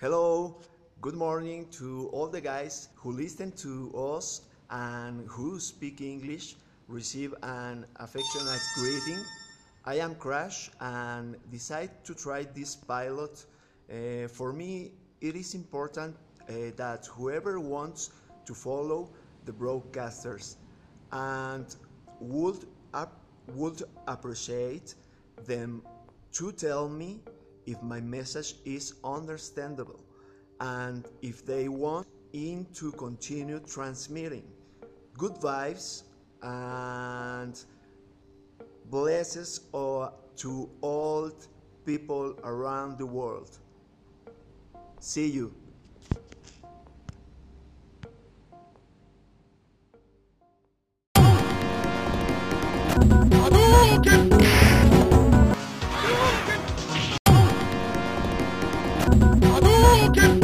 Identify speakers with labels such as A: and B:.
A: Hello, good morning to all the guys who listen to us and who speak English. Receive an affectionate greeting. I am Crash and decide to try this pilot. Uh, for me, it is important uh, that whoever wants to follow the broadcasters and would ap- would appreciate them to tell me if my message is understandable and if they want in to continue transmitting good vibes and blessings to all people around the world. See you.
B: Hadouken!